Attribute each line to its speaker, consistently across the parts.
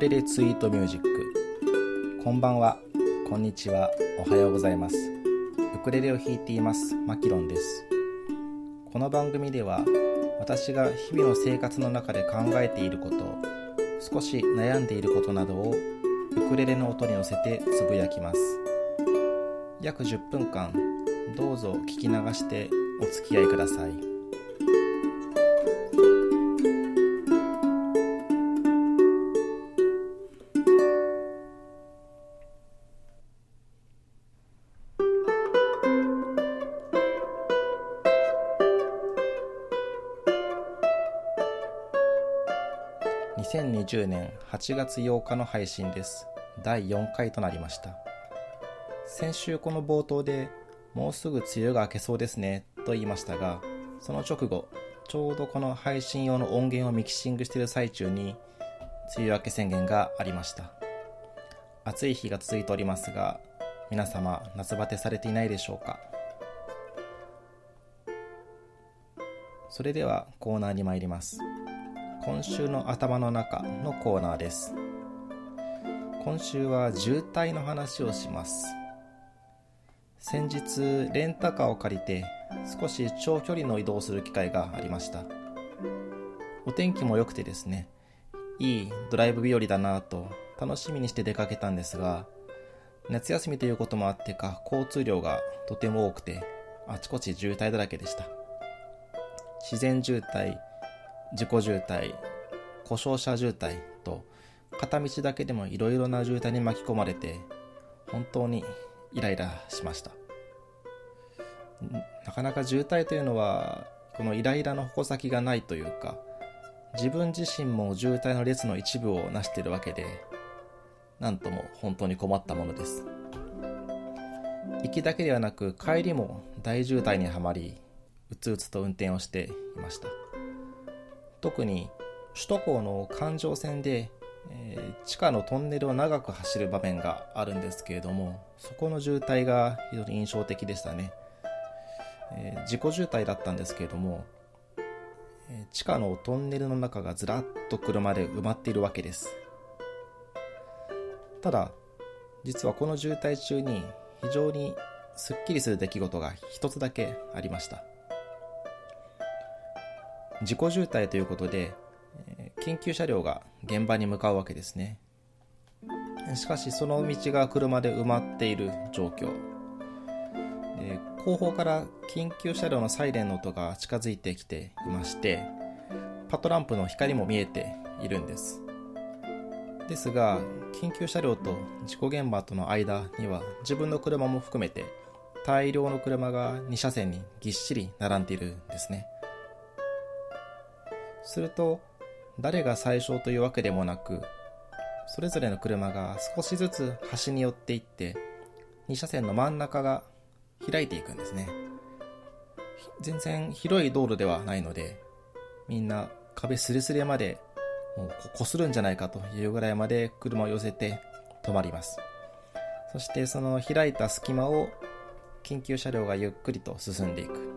Speaker 1: レレツイートミュージック。こんばんは。こんにちは。おはようございます。ウクレレを弾いています。マキロンです。この番組では私が日々の生活の中で考えていること少し悩んでいることなどをウクレレの音に乗せてつぶやきます。約10分間どうぞ聞き流してお付き合いください。2020年8月8日の配信です。第4回となりました。先週この冒頭でもうすぐ梅雨が明けそうですねと言いましたがその直後ちょうどこの配信用の音源をミキシングしている最中に梅雨明け宣言がありました。暑い日が続いておりますが皆様夏バテされていないでしょうか？それではコーナーに参ります。今週の頭の中のコーナーです。今週は渋滞の話をします。先日レンタカーを借りて少し長距離の移動する機会がありました。お天気も良くてですねいいドライブ日和だなと楽しみにして出かけたんですが夏休みということもあってか交通量がとても多くてあちこち渋滞だらけでした。自然渋滞自己渋滞故障車渋滞と片道だけでもいろいろな渋滞に巻き込まれて本当にイライラしました。なかなか渋滞というのはこのイライラの矛先がないというか自分自身も渋滞の列の一部を成しているわけでなんとも本当に困ったものです。行きだけではなく帰りも大渋滞にはまりうつうつと運転をしていました。特に首都高の環状線で、えー、地下のトンネルを長く走る場面があるんですけれどもそこの渋滞が非常に印象的でしたね、えー、自己渋滞だったんですけれども、えー、地下のトンネルの中がずらっと車で埋まっているわけです。ただ実はこの渋滞中に非常にすっきりする出来事が一つだけありました。事故渋滞ということで、緊急車両が現場に向かうわけですね。しかしその道が車で埋まっている状況。後方から緊急車両のサイレンの音が近づいてきていましてパトランプの光も見えているんです。ですが緊急車両と事故現場との間には自分の車も含めて大量の車が2車線にぎっしり並んでいるんですね。すると誰が最初というわけでもなくそれぞれの車が少しずつ端に寄っていって2車線の真ん中が開いていくんですね。全然広い道路ではないのでみんな壁すれすれまでもうこするんじゃないかというぐらいまで車を寄せて止まります。そしてその開いた隙間を緊急車両がゆっくりと進んでいく。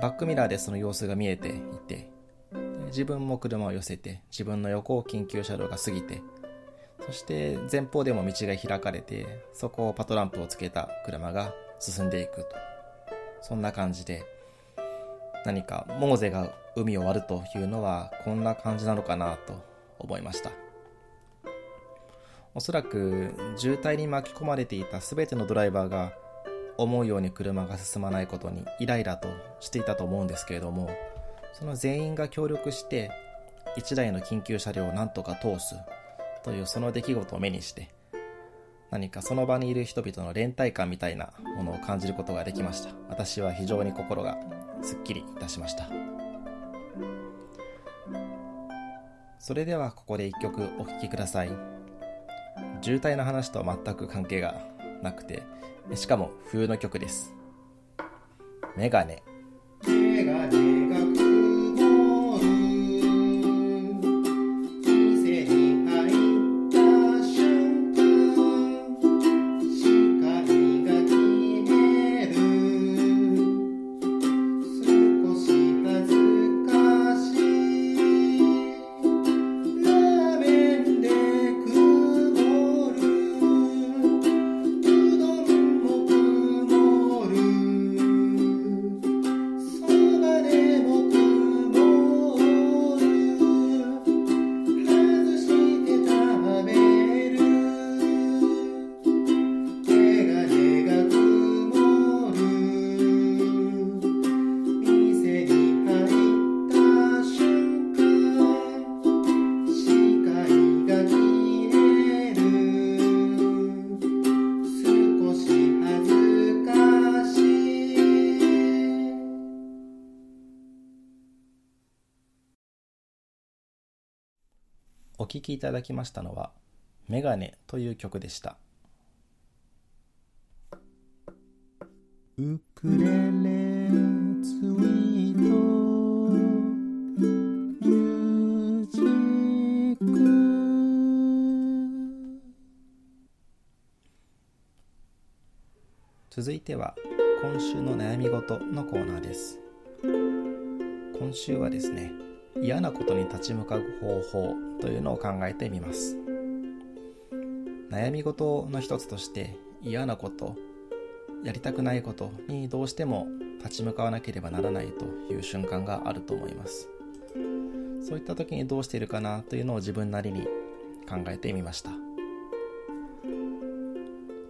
Speaker 1: バックミラーでその様子が見えていて自分も車を寄せて自分の横を緊急車両が過ぎてそして前方でも道が開かれてそこをパトランプをつけた車が進んでいくと。そんな感じで何かモーゼが海を割るというのはこんな感じなのかなと思いました。おそらく渋滞に巻き込まれていた全てのドライバーが思うように車が進まないことにイライラとしていたと思うんですけれどもその全員が協力して1台の緊急車両をなんとか通すというその出来事を目にして何かその場にいる人々の連帯感みたいなものを感じることができました。私は非常に心がすっきりいたしました。それではここで1曲お聴きください。渋滞の話とは全く関係がなくてしかも冬の曲です。メガネ。メガネ。聴きいただきましたのは「メガネ」という曲でした。ウクレレツイートミュージック続いては今週の悩み事のコーナーです。今週はですね嫌なことに立ち向かう方法というのを考えてみます。悩み事の一つとして嫌なことやりたくないことにどうしても立ち向かわなければならないという瞬間があると思います。そういった時にどうしているかなというのを自分なりに考えてみました。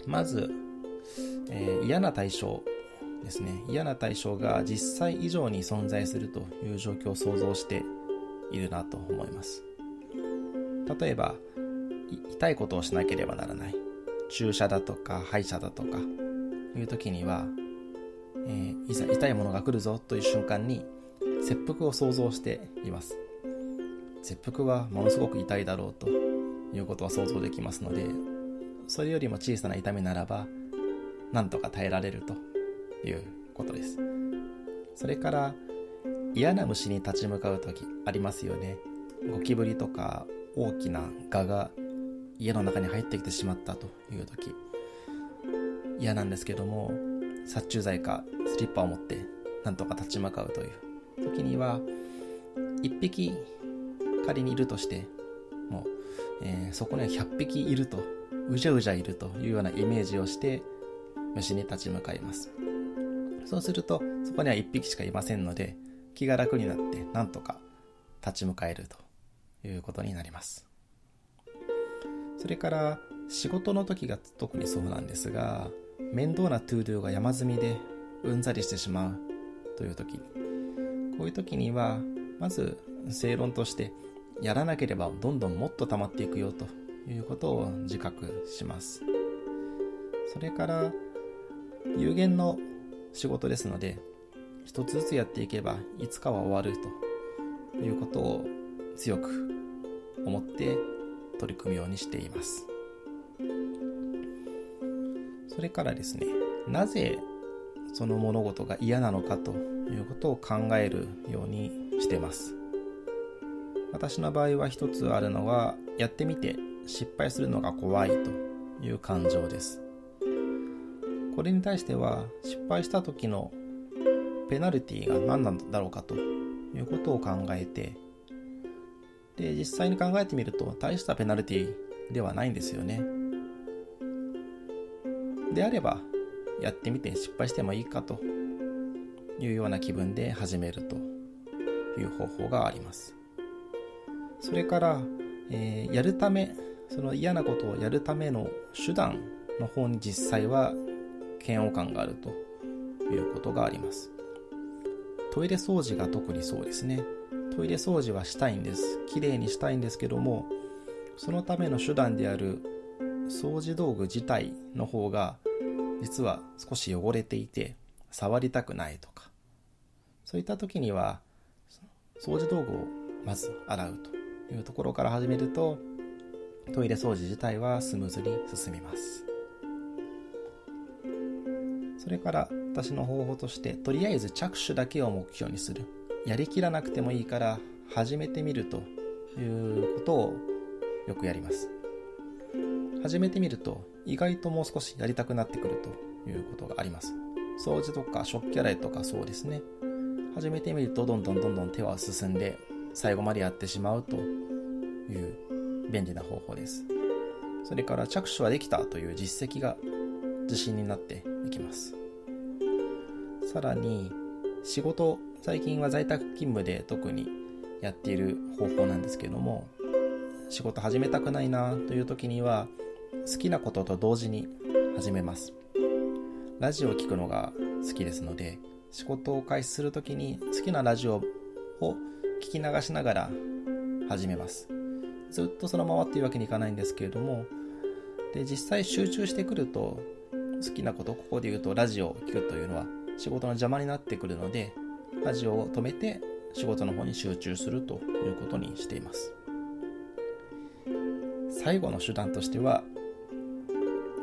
Speaker 1: まず、えー、嫌な対象ですね。嫌な対象が実際以上に存在するという状況を想像しているなと思います。例えば痛いことをしなければならない。注射だとか歯医者だとかいう時には、えー、いざ痛いものが来るぞという瞬間に切腹を想像しています。切腹はものすごく痛いだろうということは想像できますのでそれよりも小さな痛みならばなんとか耐えられるということです。それから嫌な虫に立ち向かう時ありますよね。ゴキブリとか大きな蛾が家の中に入ってきてしまったという時嫌なんですけども殺虫剤かスリッパを持ってなんとか立ち向かうという時には1匹仮にいるとしてもう、えー、そこには100匹いるとうじゃうじゃいるというようなイメージをして虫に立ち向かいます。そうするとそこには1匹しかいませんので気が楽になってなんとか立ち向かえるということになります。それから仕事の時が特にそうなんですが面倒な to do が山積みでうんざりしてしまうという時。こういう時にはまず正論としてやらなければどんどんもっと溜まっていくよということを自覚します。それから有限の仕事ですので一つずつやっていけばいつかは終わるということを強く思って取り組むようにしています。それからですねなぜその物事が嫌なのかということを考えるようにしてます。私の場合は一つあるのはやってみて失敗するのが怖いという感情です。これに対しては失敗した時のペナルティが何なんだろうかということを考えてで実際に考えてみると大したペナルティではないんですよね。であればやってみて失敗してもいいかというような気分で始めるという方法があります。それから、えー、やるためその嫌なことをやるための手段の方に実際は嫌悪感があるということがあります。トイレ掃除が特にそうですね。トイレ掃除はしたいんです。きれいにしたいんですけどもそのための手段である掃除道具自体の方が実は少し汚れていて触りたくないとかそういった時には掃除道具をまず洗うというところから始めるとトイレ掃除自体はスムーズに進みます。それから私の方法としてとりあえず着手だけを目標にする。やりきらなくてもいいから始めてみるということをよくやります。始めてみると意外ともう少しやりたくなってくるということがあります。掃除とか食器洗いとかそうですね。始めてみるとどんどんどんどん手は進んで最後までやってしまうという便利な方法です。それから着手はできたという実績が自信になっていきます。さらに仕事最近は在宅勤務で特にやっている方法なんですけども仕事始めたくないなという時には好きなことと同時に始めます。ラジオを聴くのが好きですので仕事を開始する時に好きなラジオを聞き流しながら始めます。ずっとそのままっていうわけにいかないんですけれどもで実際集中してくると好きなことここで言うとラジオを聴くというのは仕事の邪魔になってくるのでラジオを止めて仕事の方に集中するということにしています。最後の手段としては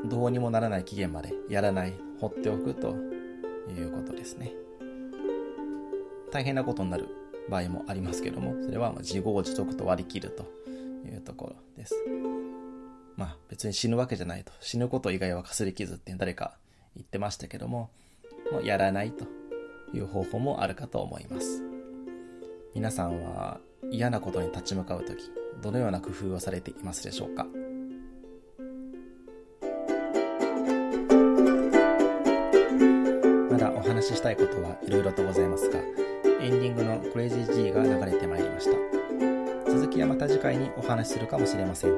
Speaker 1: どうにもならない期限までやらない放っておくということですね。大変なことになる場合もありますけどもそれは自業自得と割り切るというところです。まあ別に死ぬわけじゃないと。死ぬこと以外はかすり傷って誰か言ってましたけどももやらないという方法もあるかと思います。皆さんは嫌なことに立ち向かう時どのような工夫をされていますでしょうか？まだお話ししたいことはいろいろとございますがエンディングのクレイジー G が流れてまいりました。続きはまた次回にお話しするかもしれません。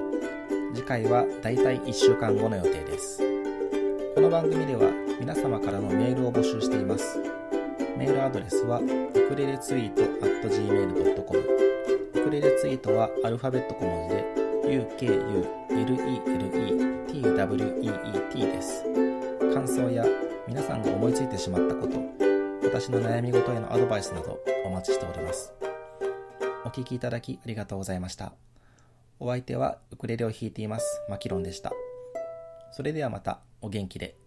Speaker 1: 次回はだいたい1週間後の予定です。この番組では皆様からのメールを募集しています。メールアドレスはウクレレツイート at gmail.com ウクレレツイートはアルファベット小文字で UKULELETWEET です。感想や皆さんが思いついてしまったこと私の悩み事へのアドバイスなどお待ちしております。お聴きいただきありがとうございました。お相手はウクレレを弾いていますマキロンでした。それではまたお元気で。